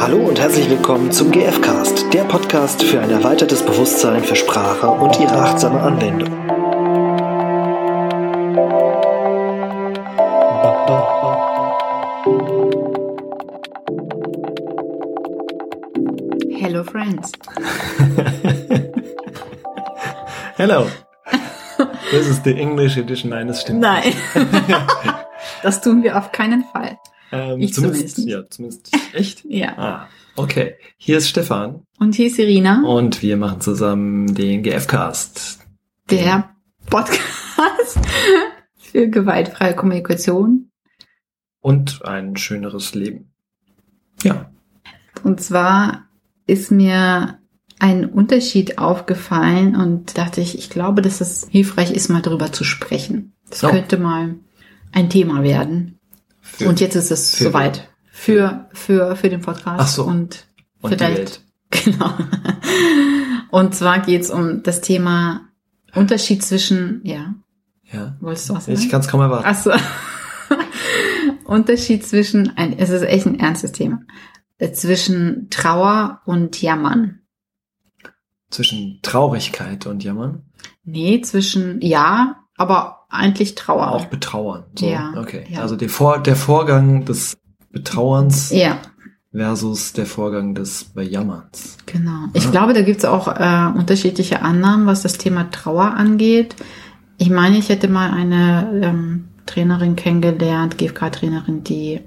Hallo und herzlich willkommen zum GFcast, der Podcast für ein erweitertes Bewusstsein für Sprache und ihre achtsame Anwendung. Hello friends. Hello. This is the English edition. Nein, das stimmt. Nein. das tun wir auf keinen Fall. Ähm, Ich zumindest, zumindest. Ja, zumindest. Echt? Ja. Ah, okay. Hier ist Stefan Und hier ist Irina, und wir machen zusammen den GF-Cast. der Podcast für gewaltfreie Kommunikation. Und ein schöneres Leben. Ja. Und zwar ist mir ein Unterschied aufgefallen und dachte ich, ich glaube, dass es hilfreich ist, mal darüber zu sprechen. Das Oh. könnte mal ein Thema werden. Für- und jetzt ist es für- soweit. Für, für, für den Podcast Ach so. und und die vielleicht. Genau. Und zwar geht es um das Thema Unterschied zwischen, ja, Ja. wolltest du was Ich sagen? kann es kaum erwarten. Ach so. Unterschied zwischen, ein, es ist echt ein ernstes Thema, Äh, zwischen Trauer und Jammern. Zwischen Traurigkeit und Jammern. Nee, zwischen, ja, aber eigentlich Trauer. Auch Betrauern. So. Ja, Okay. ja. Also der, Vor der Vorgang des Betrauerns Ja, versus der Vorgang des Bejammerns. genau. Ich Ja. glaube, da gibt es auch äh, unterschiedliche Annahmen, was das Thema Trauer angeht. Ich meine, ich hätte mal eine ähm, Trainerin kennengelernt, GFK-Trainerin, die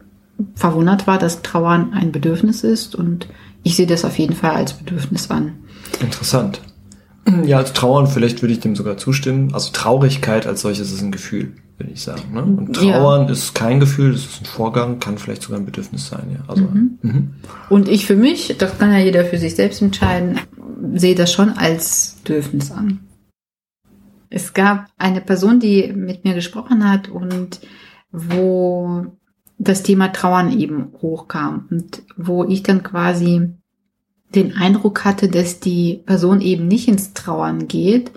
verwundert war, dass Trauern ein Bedürfnis ist und ich sehe das auf jeden Fall als Bedürfnis an. Interessant. Ja, als Trauern, vielleicht würde ich dem sogar zustimmen. Also Traurigkeit als solches ist ein Gefühl, würde ich sagen. Ne? Und Ja. Trauern ist kein Gefühl, das ist ein Vorgang, kann vielleicht sogar ein Bedürfnis sein. Ja. Also, Mhm. mhm. Und ich für mich, das kann ja jeder für sich selbst entscheiden, sehe das schon als Bedürfnis an. Es gab eine Person, die mit mir gesprochen hat und wo das Thema Trauern eben hochkam und wo ich dann quasi den Eindruck hatte, dass die Person eben nicht ins Trauern geht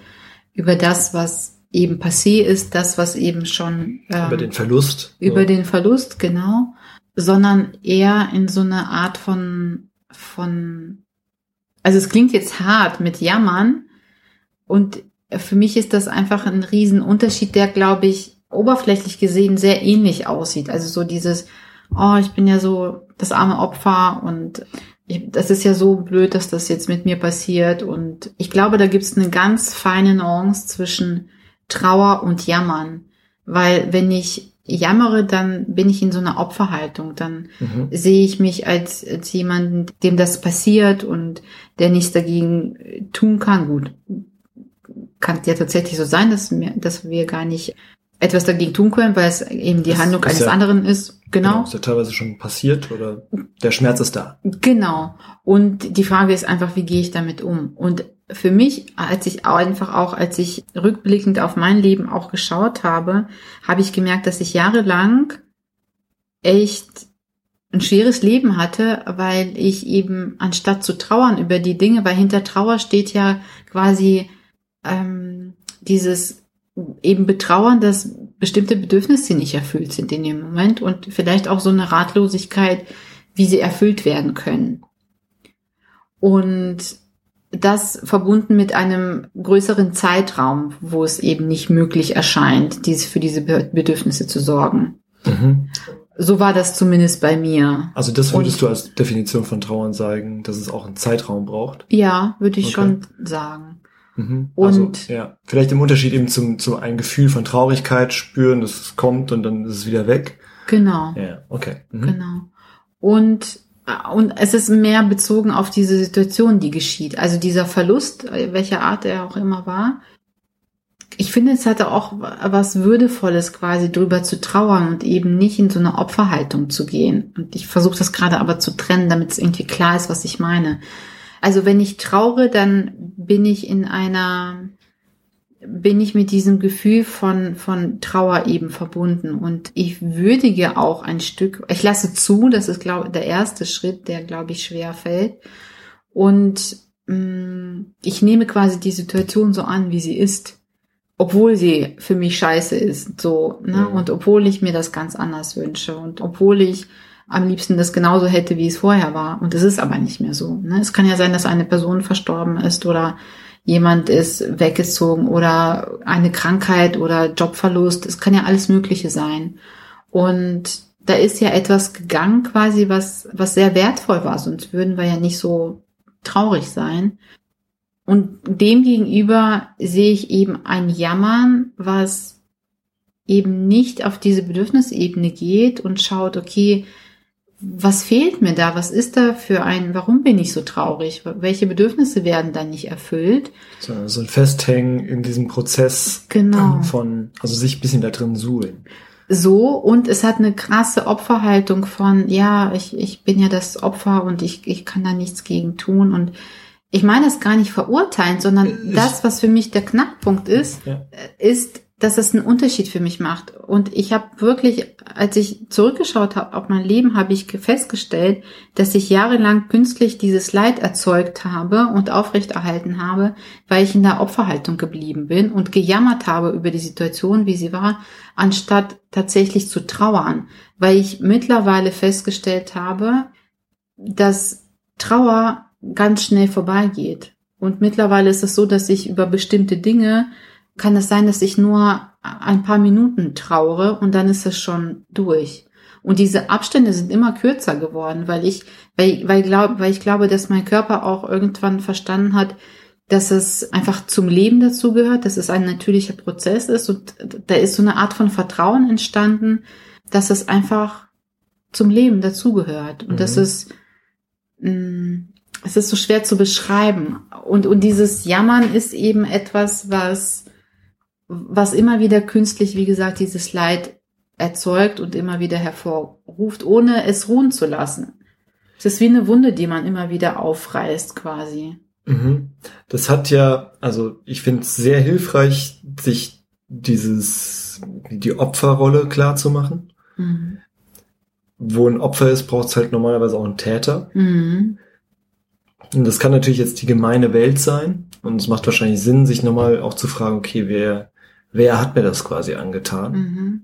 über das, was eben passé ist, das, was eben schon ähm, Über den Verlust. über so. den Verlust, genau, sondern eher in so eine Art von, von, also es klingt jetzt hart mit Jammern und für mich ist das einfach ein Riesenunterschied, der, glaube ich, oberflächlich gesehen sehr ähnlich aussieht. Also so dieses, oh, ich bin ja so das arme Opfer und das ist ja so blöd, dass das jetzt mit mir passiert. Und ich glaube, da gibt es eine ganz feine Nuance zwischen Trauer und Jammern. Weil wenn ich jammere, dann bin ich in so einer Opferhaltung. Dann Mhm. sehe ich mich als, als jemanden, dem das passiert und der nichts dagegen tun kann. Gut, kann ja tatsächlich so sein, dass wir, dass wir gar nicht etwas dagegen tun können, weil es eben die Das Handlung eines ja- anderen ist. Genau. Ist ja teilweise schon passiert oder der Schmerz ist da. Genau. Und die Frage ist einfach, wie gehe ich damit um? Und für mich, als ich einfach auch, als ich rückblickend auf mein Leben auch geschaut habe, habe ich gemerkt, dass ich jahrelang echt ein schweres Leben hatte, weil ich eben anstatt zu trauern über die Dinge, weil hinter Trauer steht ja quasi ähm, dieses eben betrauern, dass bestimmte Bedürfnisse nicht erfüllt sind in dem Moment und vielleicht auch so eine Ratlosigkeit, wie sie erfüllt werden können. Und das verbunden mit einem größeren Zeitraum, wo es eben nicht möglich erscheint, dies, für diese Be- Bedürfnisse zu sorgen. Mhm. So war das zumindest bei mir. Also das würdest Und- du als Definition von Trauern sagen, dass es auch einen Zeitraum braucht. Ja, würde ich Okay. schon sagen. Mhm. Und- also, ja, vielleicht im Unterschied eben zum, zum ein Gefühl von Traurigkeit spüren, dass es kommt und dann ist es wieder weg. Genau. Ja, okay. Mhm. Genau. Und, äh, und es ist mehr bezogen auf diese Situation, die geschieht. Also dieser Verlust, äh, welcher Art er auch immer war. Ich finde, es hatte auch was Würdevolles quasi drüber zu trauern und eben nicht in so eine Opferhaltung zu gehen. Und ich versuche das gerade aber zu trennen, damit es irgendwie klar ist, was ich meine. Also wenn ich traure, dann bin ich in einer, bin ich mit diesem Gefühl von, von Trauer eben verbunden. Und ich würdige auch ein Stück, ich lasse zu, das ist, glaube der erste Schritt, der, glaube ich, schwer fällt. Und mh, ich nehme quasi die Situation so an, wie sie ist. Obwohl sie für mich scheiße ist, so, ne? Mhm. Und obwohl ich mir das ganz anders wünsche und obwohl ich am liebsten das genauso hätte, wie es vorher war. Und es ist aber nicht mehr so. Ne? Es kann ja sein, dass eine Person verstorben ist oder jemand ist weggezogen oder eine Krankheit oder Jobverlust. Es kann ja alles Mögliche sein. Und da ist ja etwas gegangen quasi, was, was sehr wertvoll war. Sonst würden wir ja nicht so traurig sein. Und dem gegenüber sehe ich eben ein Jammern, was eben nicht auf diese Bedürfnisebene geht und schaut, okay, was fehlt mir da? Was ist da für ein, warum bin ich so traurig? Welche Bedürfnisse werden dann nicht erfüllt? So, so ein Festhängen in diesem Prozess Genau. von, also sich ein bisschen da drin suhlen. So, und es hat eine krasse Opferhaltung von, ja, ich, ich bin ja das Opfer und ich, ich kann da nichts gegen tun. Und ich meine das gar nicht verurteilen, sondern das, was für mich der Knackpunkt ist, Ja. ist, dass es einen Unterschied für mich macht. Und ich habe wirklich, als ich zurückgeschaut habe auf mein Leben, habe ich festgestellt, dass ich jahrelang künstlich dieses Leid erzeugt habe und aufrechterhalten habe, weil ich in der Opferhaltung geblieben bin und gejammert habe über die Situation, wie sie war, anstatt tatsächlich zu trauern, weil ich mittlerweile festgestellt habe, dass Trauer ganz schnell vorbeigeht. Und mittlerweile ist es so, dass ich über bestimmte Dinge kann es sein, dass ich nur ein paar Minuten trauere und dann ist es schon durch. Und diese Abstände sind immer kürzer geworden, weil ich, weil, weil, glaub, weil ich glaube, dass mein Körper auch irgendwann verstanden hat, dass es einfach zum Leben dazugehört, dass es ein natürlicher Prozess ist und da ist so eine Art von Vertrauen entstanden, dass es einfach zum Leben dazugehört und Mhm. das ist, mh, es ist so schwer zu beschreiben und und dieses Jammern ist eben etwas, was was immer wieder künstlich, wie gesagt, dieses Leid erzeugt und immer wieder hervorruft, ohne es ruhen zu lassen. Es ist wie eine Wunde, die man immer wieder aufreißt, quasi. Mhm. Das hat ja, also ich finde es sehr hilfreich, sich dieses, die Opferrolle klar zu machen. Mhm. Wo ein Opfer ist, braucht es halt normalerweise auch einen Täter. Mhm. Und das kann natürlich jetzt die gemeine Welt sein. Und es macht wahrscheinlich Sinn, sich nochmal auch zu fragen, okay, wer, wer hat mir das quasi angetan? Mhm.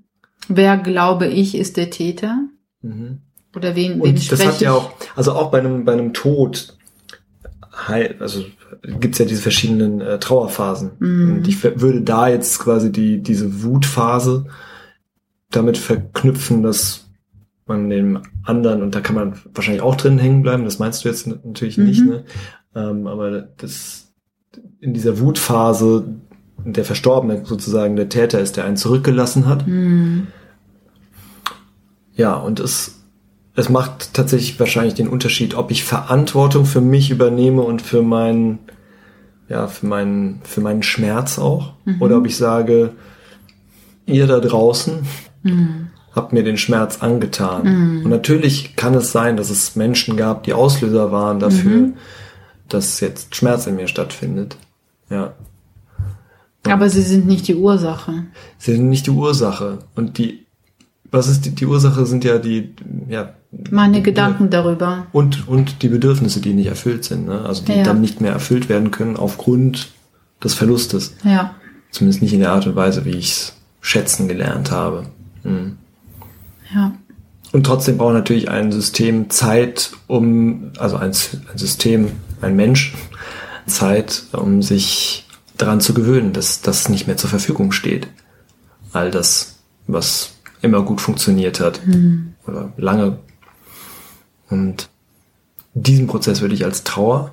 Wer, glaube ich, ist der Täter? Mhm. Oder wen, wen Und das hat ja auch, also auch bei einem, bei einem Tod, also gibt's ja diese verschiedenen äh, Trauerphasen. Mhm. Und ich würde da jetzt quasi die, diese Wutphase damit verknüpfen, dass man dem anderen, und da kann man wahrscheinlich auch drin hängen bleiben, das meinst du jetzt natürlich Mhm. nicht, ne? Ähm, aber das in dieser Wutphase der Verstorbene sozusagen der Täter ist, der einen zurückgelassen hat. Mhm. Ja, und es, es macht tatsächlich wahrscheinlich den Unterschied, ob ich Verantwortung für mich übernehme und für meinen, ja, für meinen, für meinen Schmerz auch. Mhm. Oder ob ich sage, ihr da draußen Mhm. habt mir den Schmerz angetan. Mhm. Und natürlich kann es sein, dass es Menschen gab, die Auslöser waren dafür, Mhm. dass jetzt Schmerz in mir stattfindet. Ja. Aber sie sind nicht die Ursache. Sie sind nicht die Ursache. Und die, was ist die, die Ursache sind ja die, ja. Meine die- Gedanken darüber. Und, und die Bedürfnisse, die nicht erfüllt sind, ne? also die Ja. dann nicht mehr erfüllt werden können aufgrund des Verlustes. Ja. Zumindest nicht in der Art und Weise, wie ich es schätzen gelernt habe. Mhm. Ja. Und trotzdem braucht natürlich ein System Zeit, um, also ein, ein System, ein Mensch, Zeit, um sich daran zu gewöhnen, dass das nicht mehr zur Verfügung steht. All das, was immer gut funktioniert hat oder lange. Und diesen Prozess würde ich als Trauer,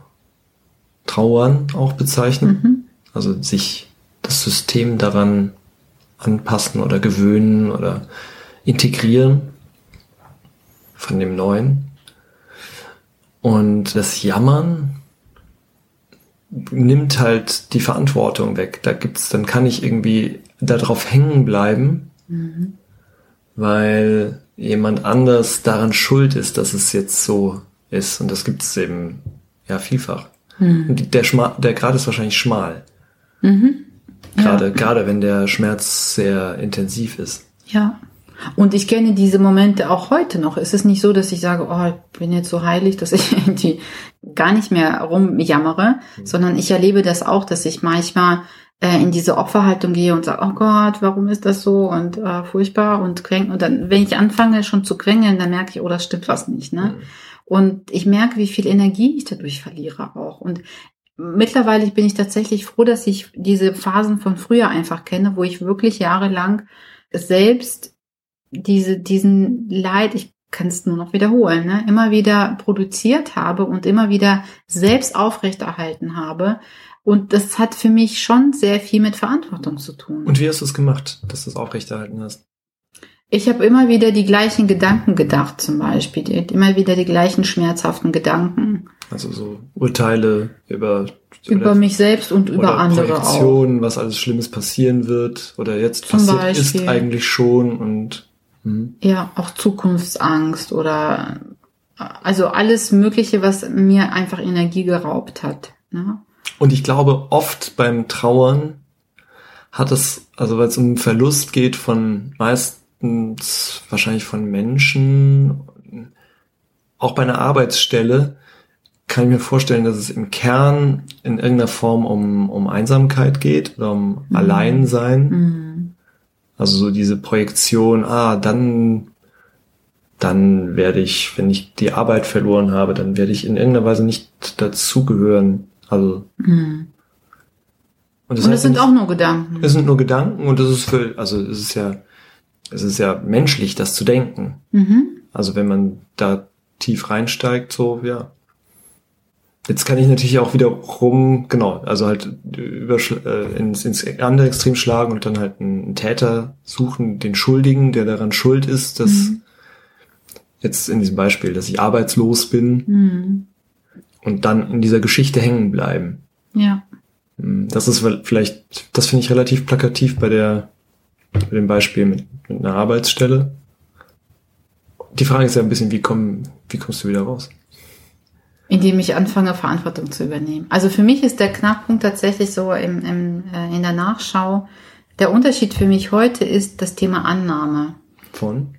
Trauern auch bezeichnen. Also sich das System daran anpassen oder gewöhnen oder integrieren von dem Neuen. Und das Jammern nimmt halt die Verantwortung weg. Da gibt's, dann kann ich irgendwie darauf hängen bleiben, weil jemand anders daran schuld ist, dass es jetzt so ist. Und das gibt's eben ja vielfach. Und die- der, Schma der Grad ist wahrscheinlich schmal. Gerade, gerade wenn der Schmerz sehr intensiv ist. Ja. Und ich kenne diese Momente auch heute noch. Es ist nicht so, dass ich sage, oh, ich bin jetzt so heilig, dass ich irgendwie gar nicht mehr rumjammere, sondern ich erlebe das auch, dass ich manchmal äh, in diese Opferhaltung gehe und sage, oh Gott, warum ist das so und äh, furchtbar und kränk und dann, wenn ich anfange schon zu quengeln, dann merke ich, oh, das stimmt was nicht, ne? Mhm. Und ich merke, wie viel Energie ich dadurch verliere auch. Und mittlerweile bin ich tatsächlich froh, dass ich diese Phasen von früher einfach kenne, wo ich wirklich jahrelang selbst diese, diesen Leid, ich kann es nur noch wiederholen, ne, immer wieder produziert habe und immer wieder selbst aufrechterhalten habe. Und das hat für mich schon sehr viel mit Verantwortung zu tun. Und wie hast du es gemacht, dass du es aufrechterhalten hast? Ich habe immer wieder die gleichen Gedanken gedacht, zum Beispiel. Immer wieder die gleichen schmerzhaften Gedanken. Also so Urteile über über mich selbst und über andere Projektionen, auch. was alles Schlimmes passieren wird oder jetzt Zum passiert Beispiel. ist eigentlich schon und mh. ja auch Zukunftsangst oder also alles Mögliche, was mir einfach Energie geraubt hat. Ne? Und ich glaube, oft beim Trauern hat es, also weil es um Verlust geht von meistens wahrscheinlich von Menschen, auch bei einer Arbeitsstelle, kann ich mir vorstellen, dass es im Kern in irgendeiner Form um, um Einsamkeit geht oder um mhm. Alleinsein. Mhm. Also so diese Projektion, ah, dann, dann werde ich, wenn ich die Arbeit verloren habe, dann werde ich in irgendeiner Weise nicht dazugehören. Also. Mhm. Und das, und das sind nicht, auch nur Gedanken. Es sind nur Gedanken und das ist für, also es ist ja, es ist ja menschlich, das zu denken. Mhm. Also wenn man da tief reinsteigt, so, ja, Jetzt kann ich natürlich auch wieder rum, genau, also halt über, äh, ins, ins andere Extrem schlagen und dann halt einen Täter suchen, den Schuldigen, der daran schuld ist, dass mhm. jetzt in diesem Beispiel, dass ich arbeitslos bin mhm. und dann in dieser Geschichte hängen bleiben. Ja. Hm, das ist vielleicht, das finde ich relativ plakativ bei der, bei dem Beispiel mit, mit einer Arbeitsstelle. Die Frage ist ja ein bisschen, wie komm, wie kommst du wieder raus? Indem ich anfange, Verantwortung zu übernehmen. Also für mich ist der Knackpunkt tatsächlich so im, im, äh, in der Nachschau. Der Unterschied für mich heute ist das Thema Annahme. Von?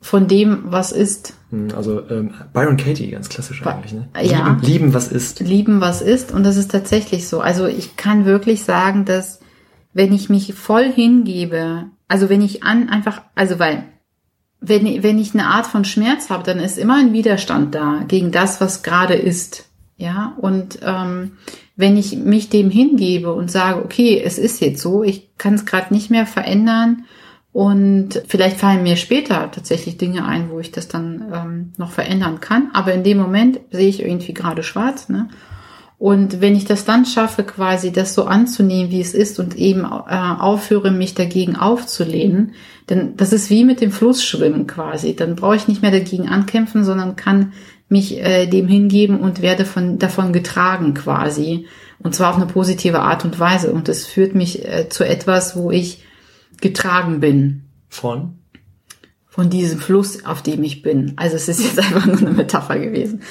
Von dem, was ist. Hm, also ähm, Byron Katie, ganz klassisch eigentlich. Ne? Ja. Lieben, lieben, was ist. Lieben, was ist. Und das ist tatsächlich so. Also ich kann wirklich sagen, dass wenn ich mich voll hingebe, also wenn ich an einfach, also weil wenn, wenn ich eine Art von Schmerz habe, dann ist immer ein Widerstand da gegen das, was gerade ist. Ja, und ähm, wenn ich mich dem hingebe und sage, okay, es ist jetzt so, ich kann es gerade nicht mehr verändern und vielleicht fallen mir später tatsächlich Dinge ein, wo ich das dann ähm, noch verändern kann, aber in dem Moment sehe ich irgendwie gerade schwarz. Ne? Und wenn ich das dann schaffe, quasi das so anzunehmen, wie es ist und eben äh, aufhöre, mich dagegen aufzulehnen, denn das ist wie mit dem Flussschwimmen quasi. Dann brauche ich nicht mehr dagegen ankämpfen, sondern kann mich äh, dem hingeben und werde von, davon getragen quasi. Und zwar auf eine positive Art und Weise. Und es führt mich äh, zu etwas, wo ich getragen bin. Von? Von diesem Fluss, auf dem ich bin. Also es ist jetzt einfach nur eine Metapher gewesen.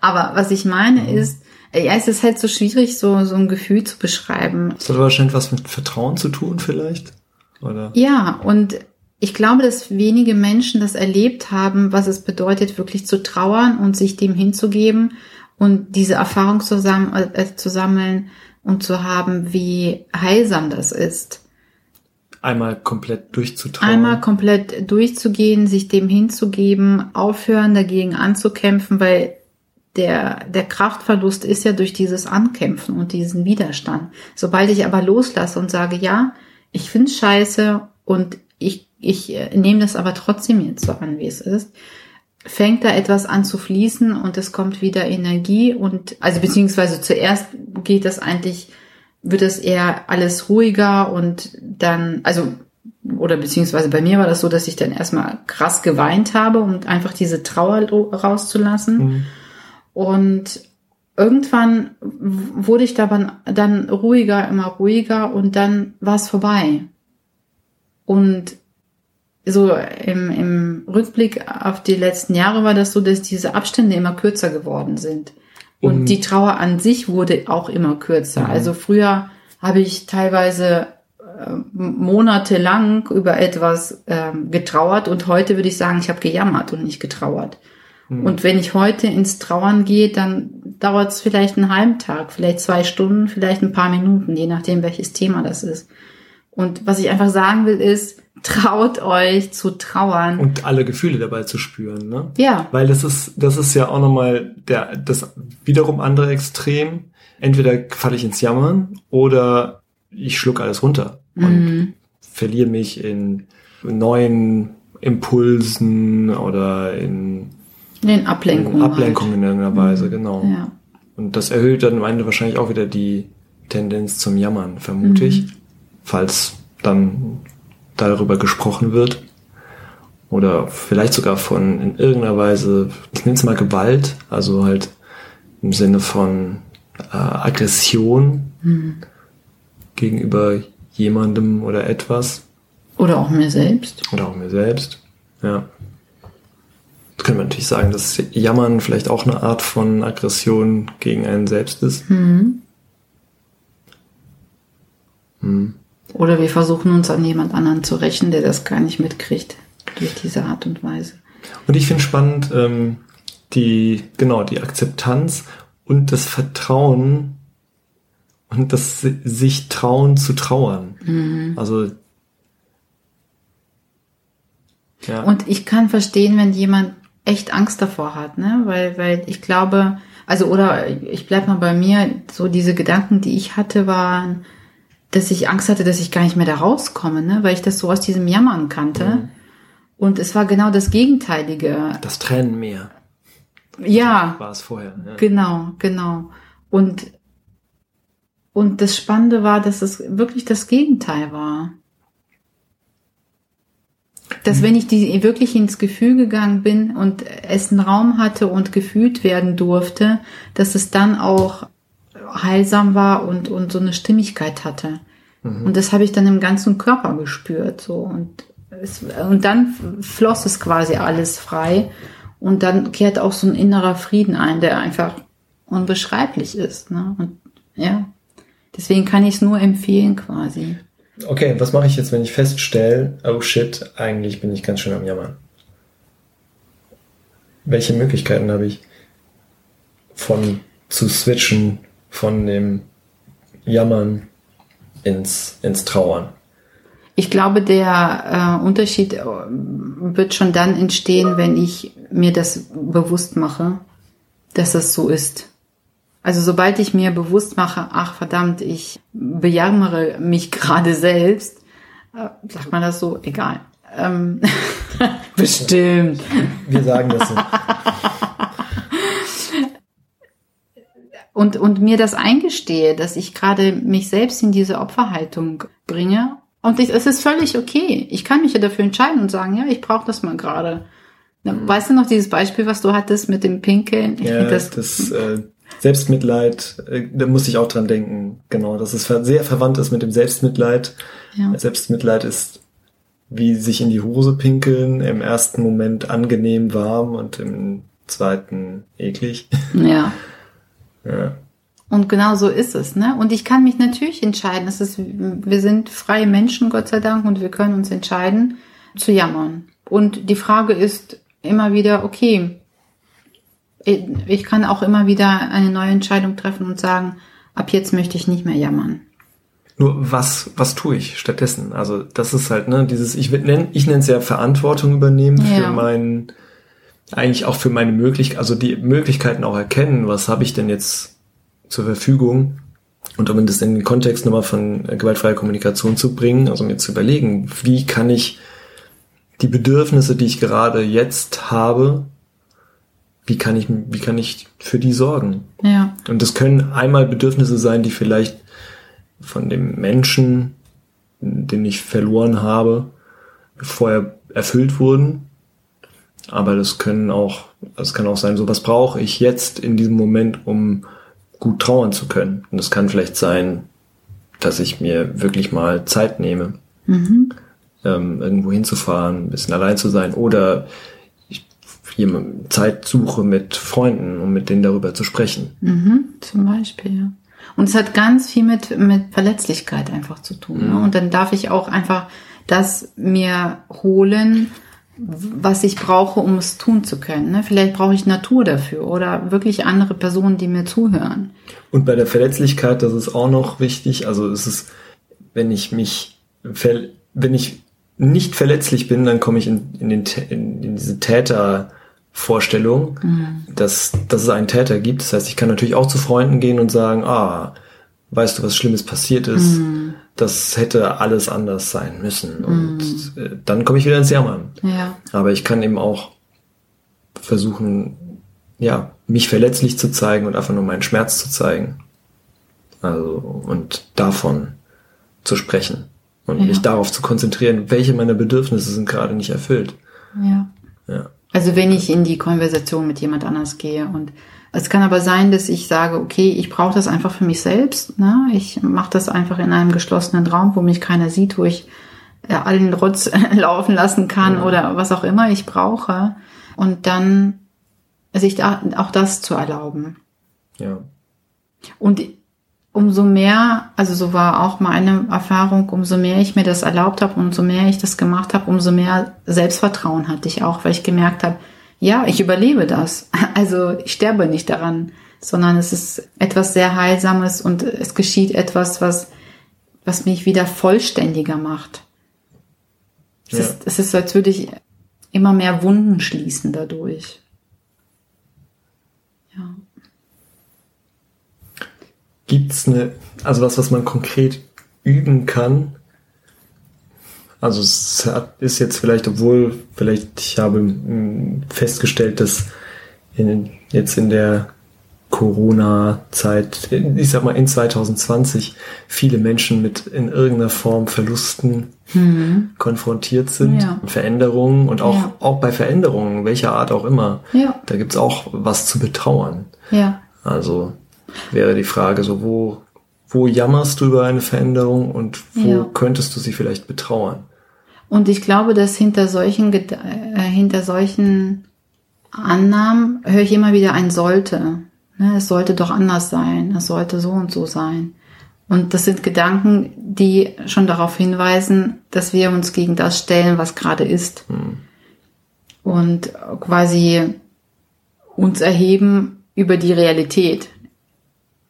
Aber was ich meine mhm. ist, ja, es ist halt so schwierig, so, so ein Gefühl zu beschreiben. Das hat wahrscheinlich was mit Vertrauen zu tun, vielleicht? Oder? Ja, und ich glaube, dass wenige Menschen das erlebt haben, was es bedeutet, wirklich zu trauern und sich dem hinzugeben und diese Erfahrung zusammen, äh, zu sammeln und zu haben, wie heilsam das ist. Einmal komplett durchzutrauern. Einmal komplett durchzugehen, sich dem hinzugeben, aufhören, dagegen anzukämpfen, weil der, der Kraftverlust ist ja durch dieses Ankämpfen und diesen Widerstand. Sobald ich aber loslasse und sage, ja, ich finde scheiße und ich, ich äh, nehme das aber trotzdem jetzt so an, wie es ist, fängt da etwas an zu fließen und es kommt wieder Energie und, also beziehungsweise zuerst geht das eigentlich, wird es eher alles ruhiger und dann, also, oder beziehungsweise bei mir war das so, dass ich dann erstmal krass geweint habe, um einfach diese Trauer rauszulassen. Mhm und irgendwann wurde ich dann, dann ruhiger, immer ruhiger und dann war es vorbei. Und so im, im Rückblick auf die letzten Jahre war das so, dass diese Abstände immer kürzer geworden sind. Und mhm. die Trauer an sich wurde auch immer kürzer. Mhm. Also früher habe ich teilweise äh, monatelang über etwas äh, getrauert und heute würde ich sagen, ich habe gejammert und nicht getrauert. Und wenn ich heute ins Trauern gehe, dann dauert es vielleicht einen halben Tag, vielleicht zwei Stunden, vielleicht ein paar Minuten, je nachdem, welches Thema das ist. Und was ich einfach sagen will, ist, traut euch zu trauern. Und alle Gefühle dabei zu spüren, ne? Ja. Weil das ist, das ist ja auch nochmal der, das wiederum andere Extrem. Entweder falle ich ins Jammern oder ich schluck alles runter und Mhm. verliere mich in neuen Impulsen oder in, Den Ablenkungen. Ablenkungen in irgendeiner Weise, genau. Halt. Ja. Und das erhöht dann am Ende wahrscheinlich auch wieder die Tendenz zum Jammern, vermute ich. Falls dann darüber gesprochen wird. Oder vielleicht sogar von in irgendeiner Weise, ich nenne es mal Gewalt, also halt im Sinne von äh, Aggression gegenüber jemandem oder etwas. Oder auch mir selbst. Oder auch mir selbst. Ja. Können wir natürlich sagen, dass Jammern vielleicht auch eine Art von Aggression gegen einen selbst ist. Oder wir versuchen uns an jemand anderen zu rächen, der das gar nicht mitkriegt durch diese Art und Weise. Und ich finde spannend, ähm, die, genau, die Akzeptanz und das Vertrauen und das si- sich trauen zu trauern. Also, ja. Und ich kann verstehen, wenn jemand echt Angst davor hat, ne? Weil, weil ich glaube, also oder ich bleib mal bei mir, so diese Gedanken, die ich hatte, waren, dass ich Angst hatte, dass ich gar nicht mehr da rauskomme, ne? Weil ich das so aus diesem Jammern kannte. Und es war genau das Gegenteilige. das Tränenmeer Ja, war es vorher. Ja. Genau, genau. Und, und das Spannende war, dass es wirklich das Gegenteil war. Dass wenn ich die wirklich ins Gefühl gegangen bin und es einen Raum hatte und gefühlt werden durfte, dass es dann auch heilsam war und, und so eine Stimmigkeit hatte. Und das habe ich dann im ganzen Körper gespürt, so. Und es, und dann floss es quasi alles frei. Und dann kehrt auch so ein innerer Frieden ein, der einfach unbeschreiblich ist. Ne? Und ja, deswegen kann ich es nur empfehlen quasi. Okay, was mache ich jetzt, wenn ich feststelle, oh shit, eigentlich bin ich ganz schön am Jammern? Welche Möglichkeiten habe ich von zu switchen von dem Jammern ins, ins Trauern? Ich glaube, der äh, Unterschied äh, wird schon dann entstehen, wenn ich mir das bewusst mache, dass das so ist. Also sobald ich mir bewusst mache, ach verdammt, ich bejammere mich gerade selbst, äh, sagt man das so, egal. Ähm, bestimmt. Wir sagen das so. und, und mir das eingestehe, dass ich gerade mich selbst in diese Opferhaltung bringe. Und ich, es ist völlig okay. Ich kann mich ja dafür entscheiden und sagen, ja, ich brauche das mal gerade. Na, Weißt du noch dieses Beispiel, was du hattest mit dem Pinkeln? Ich Ja, find das, äh, Selbstmitleid, äh, da muss ich auch dran denken. Genau, dass es sehr verwandt ist mit dem Selbstmitleid. Ja. Selbstmitleid ist wie sich in die Hose pinkeln, im ersten Moment angenehm warm und im zweiten eklig. ja. ja. Und genau so ist es, ne? Und ich kann mich natürlich entscheiden. Es ist, wir sind freie Menschen, Gott sei Dank, und wir können uns entscheiden, zu jammern. Und die Frage ist immer wieder, okay, ich kann auch immer wieder eine neue Entscheidung treffen und sagen, ab jetzt möchte ich nicht mehr jammern. Nur was, was tue ich stattdessen? Also das ist halt, ne, dieses, ich nenne ich nenne es ja Verantwortung übernehmen für Ja. meinen, eigentlich auch für meine Möglichkeiten, also die Möglichkeiten auch erkennen, was habe ich denn jetzt zur Verfügung? Und um das in den Kontext nochmal von äh, gewaltfreier Kommunikation zu bringen, also mir zu überlegen, wie kann ich die Bedürfnisse, die ich gerade jetzt habe, wie kann ich, wie kann ich für die sorgen? Ja, Und das können einmal Bedürfnisse sein, die vielleicht von dem Menschen, den ich verloren habe, vorher erfüllt wurden. Aber das können auch, das kann auch sein, so was brauche ich jetzt in diesem Moment, um gut trauern zu können. Und das kann vielleicht sein, dass ich mir wirklich mal Zeit nehme, ähm, irgendwo hinzufahren, ein bisschen allein zu sein oder Zeit suche mit Freunden, um mit denen darüber zu sprechen. mhm, zum Beispiel, ja. Und es hat ganz viel mit, mit Verletzlichkeit einfach zu tun. Ne? Und dann darf ich auch einfach das mir holen, was ich brauche, um es tun zu können. Ne? Vielleicht brauche ich Natur dafür oder wirklich andere Personen, die mir zuhören. Und bei der Verletzlichkeit, das ist auch noch wichtig. Also es ist, wenn ich mich, wenn ich nicht verletzlich bin, dann komme ich in, in, den, in, in diese Tätervorstellung, mhm. dass, dass es einen Täter gibt. Das heißt, ich kann natürlich auch zu Freunden gehen und sagen, ah, weißt du, was Schlimmes passiert ist? Mhm. Das hätte alles anders sein müssen. Und mhm. äh, dann komme ich wieder ins Jammern. Ja. Aber ich kann eben auch versuchen, ja, mich verletzlich zu zeigen und einfach nur meinen Schmerz zu zeigen. Also, und davon zu sprechen. Und ja. mich darauf zu konzentrieren, welche meiner Bedürfnisse sind gerade nicht erfüllt. Ja. Ja. Also wenn ich in die Konversation mit jemand anders gehe und es kann aber sein, dass ich sage, okay, ich brauche das einfach für mich selbst. Ne? Ich mache das einfach in einem geschlossenen Raum, wo mich keiner sieht, wo ich äh, allen Rotz laufen lassen kann ja. oder was auch immer ich brauche. Und dann sich da auch das zu erlauben. Ja. Und umso mehr, also so war auch meine Erfahrung, umso mehr ich mir das erlaubt habe, umso mehr ich das gemacht habe, umso mehr Selbstvertrauen hatte ich auch, weil ich gemerkt habe, ja, ich überlebe das. Also ich sterbe nicht daran, sondern es ist etwas sehr Heilsames und es geschieht etwas, was, was mich wieder vollständiger macht. Es, ja. ist, es ist, als würde ich immer mehr Wunden schließen dadurch. Ja. Gibt's eine, also was, was man konkret üben kann, also es ist jetzt vielleicht, obwohl vielleicht ich habe hm, festgestellt, dass in, jetzt in der Corona-Zeit, ich sag mal in 2020, viele Menschen mit in irgendeiner Form Verlusten mhm. konfrontiert sind, ja. Veränderungen und auch, ja. auch bei Veränderungen, welcher Art auch immer, ja. da gibt's auch was zu betrauern. Ja. Also wäre die Frage so, wo, wo jammerst du über eine Veränderung und wo könntest du sie vielleicht betrauern? Und ich glaube, dass hinter solchen, äh, hinter solchen Annahmen höre ich immer wieder ein sollte. Ne, es sollte doch anders sein. Es sollte so und so sein. Und das sind Gedanken, die schon darauf hinweisen, dass wir uns gegen das stellen, was gerade ist. Mhm. Und quasi uns erheben über die Realität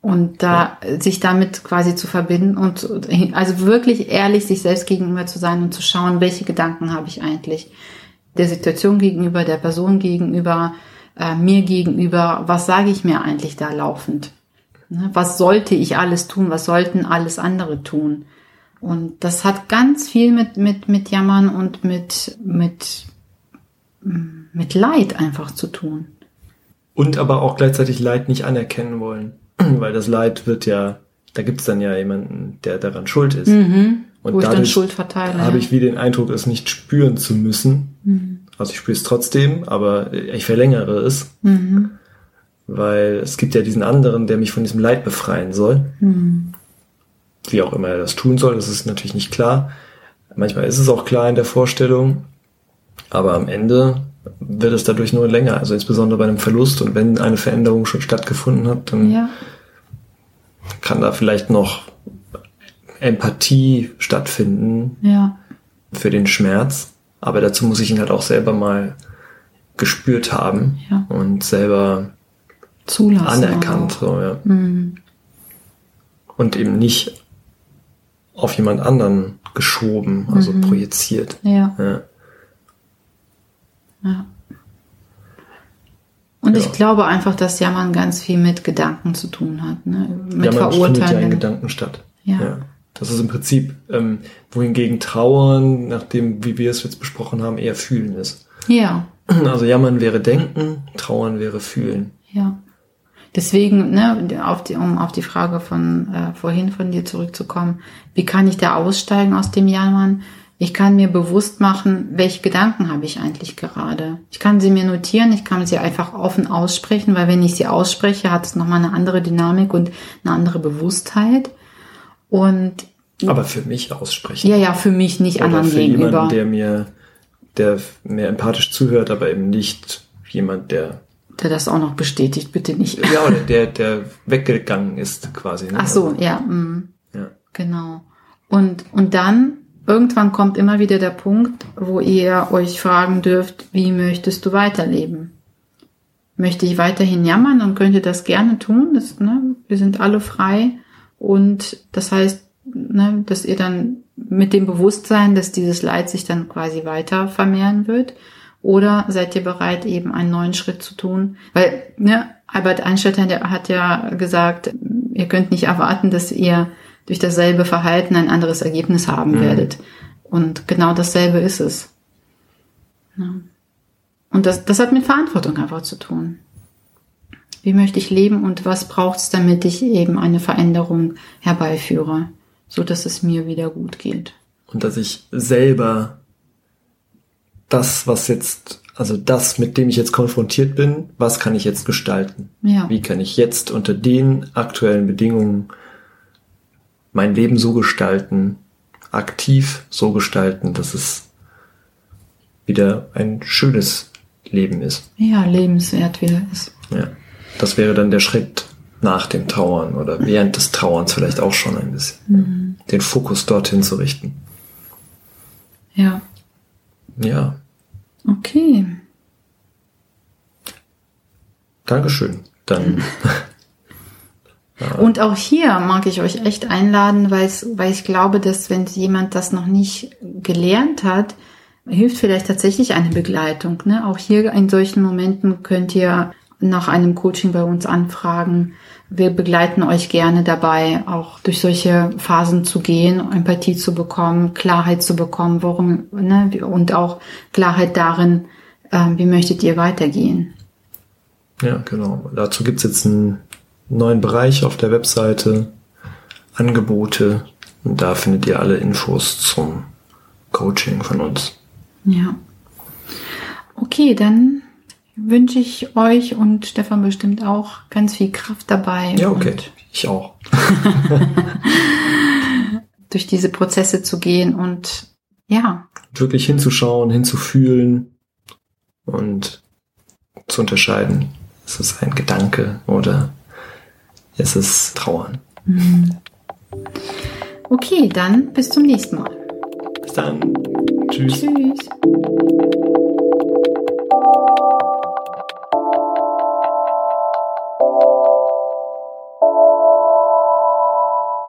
und da ja. sich damit quasi zu verbinden und also wirklich ehrlich sich selbst gegenüber zu sein und zu schauen, welche Gedanken habe ich eigentlich der Situation gegenüber, der Person gegenüber, äh, mir gegenüber, was sage ich mir eigentlich da laufend? Ne? Was sollte ich alles tun? Was sollten alles andere tun? Und das hat ganz viel mit, mit, mit Jammern und mit, mit, mit Leid einfach zu tun. Und aber auch gleichzeitig Leid nicht anerkennen wollen. weil das Leid wird ja, da gibt's dann ja jemanden, der daran schuld ist. Mhm. Und Wo dadurch ich dann Schuld verteile. Habe ich wie den Eindruck, es nicht spüren zu müssen. Mhm. Also ich spüre es trotzdem, aber ich verlängere es. Mhm. Weil es gibt ja diesen anderen, der mich von diesem Leid befreien soll. Mhm. Wie auch immer er das tun soll, das ist natürlich nicht klar. Manchmal ist es auch klar in der Vorstellung, aber am Ende wird es dadurch nur länger. Also insbesondere bei einem Verlust und wenn eine Veränderung schon stattgefunden hat, dann ja. kann da vielleicht noch Empathie stattfinden ja. für den Schmerz. Aber dazu muss ich ihn halt auch selber mal gespürt haben ja. und selber Zulassen anerkannt. So, ja. Mhm. Und eben nicht auf jemand anderen geschoben, also mhm. projiziert. Ja. ja. Ja. Und ja. ich glaube einfach, dass Jammern ganz viel mit Gedanken zu tun hat. Ne? Mit Jammern findet ja in Gedanken statt. Ja. ja. Das ist im Prinzip, ähm, wohingegen Trauern, nachdem, wie wir es jetzt besprochen haben, eher Fühlen ist. Ja. Also Jammern wäre Denken, Trauern wäre Fühlen. Ja. Deswegen, ne, auf die, um auf die Frage von äh, vorhin von dir zurückzukommen, wie kann ich da aussteigen aus dem Jammern? Ich kann mir bewusst machen, welche Gedanken habe ich eigentlich gerade. Ich kann sie mir notieren, ich kann sie einfach offen aussprechen, weil wenn ich sie ausspreche, hat es nochmal eine andere Dynamik und eine andere Bewusstheit. Und aber für mich aussprechen. Ja, ja, für mich nicht Oder anderen für gegenüber. Jemanden, der mir, der mir empathisch zuhört, aber eben nicht jemand, der der das auch noch bestätigt, bitte nicht. Ja, oder der, der weggegangen ist quasi. Ne? Ach so, also, ja, mh. ja. Genau. Und, und dann irgendwann kommt immer wieder der Punkt, wo ihr euch fragen dürft, wie möchtest du weiterleben? Möchte ich weiterhin jammern und könnt ihr das gerne tun? Das, ne, wir sind alle frei. Und das heißt, ne, dass ihr dann mit dem Bewusstsein, dass dieses Leid sich dann quasi weiter vermehren wird, oder seid ihr bereit, eben einen neuen Schritt zu tun? Weil, ne, Albert Einstein hat ja gesagt, ihr könnt nicht erwarten, dass ihr durch dasselbe Verhalten ein anderes Ergebnis haben mhm. werdet. Und genau dasselbe ist es. Ja. Und das, das hat mit Verantwortung einfach zu tun. Wie möchte ich leben und was braucht es, damit ich eben eine Veränderung herbeiführe, so dass es mir wieder gut geht. Und dass ich selber das, was jetzt, also das, mit dem ich jetzt konfrontiert bin, was kann ich jetzt gestalten? Ja. Wie kann ich jetzt unter den aktuellen Bedingungen mein Leben so gestalten, aktiv so gestalten, dass es wieder ein schönes Leben ist. Ja, lebenswert wieder ist. Ja. Das wäre dann der Schritt nach dem Trauern oder während des Trauerns vielleicht auch schon ein bisschen. Mhm. Den Fokus dorthin zu richten. Ja. Ja. Okay. Dankeschön. Dann. Und auch hier mag ich euch echt einladen, weil, ich glaube, dass wenn jemand das noch nicht gelernt hat, hilft vielleicht tatsächlich eine Begleitung. Ne? Auch hier in solchen Momenten könnt ihr nach einem Coaching bei uns anfragen. Wir begleiten euch gerne dabei, auch durch solche Phasen zu gehen, Empathie zu bekommen, Klarheit zu bekommen, worum, ne, und auch Klarheit darin, äh, wie möchtet ihr weitergehen. Ja, genau. Dazu gibt's jetzt einen neuen Bereich auf der Webseite, Angebote, und da findet ihr alle Infos zum Coaching von uns. Ja. Okay, dann wünsche ich euch und Stefan bestimmt auch ganz viel Kraft dabei. Ja, okay. Ich auch. durch diese Prozesse zu gehen und ja. Wirklich hinzuschauen, hinzufühlen und zu unterscheiden. Ist es ein Gedanke oder ist es Trauern? Mhm. Okay, dann bis zum nächsten Mal. Bis dann. Tschüss. Tschüss.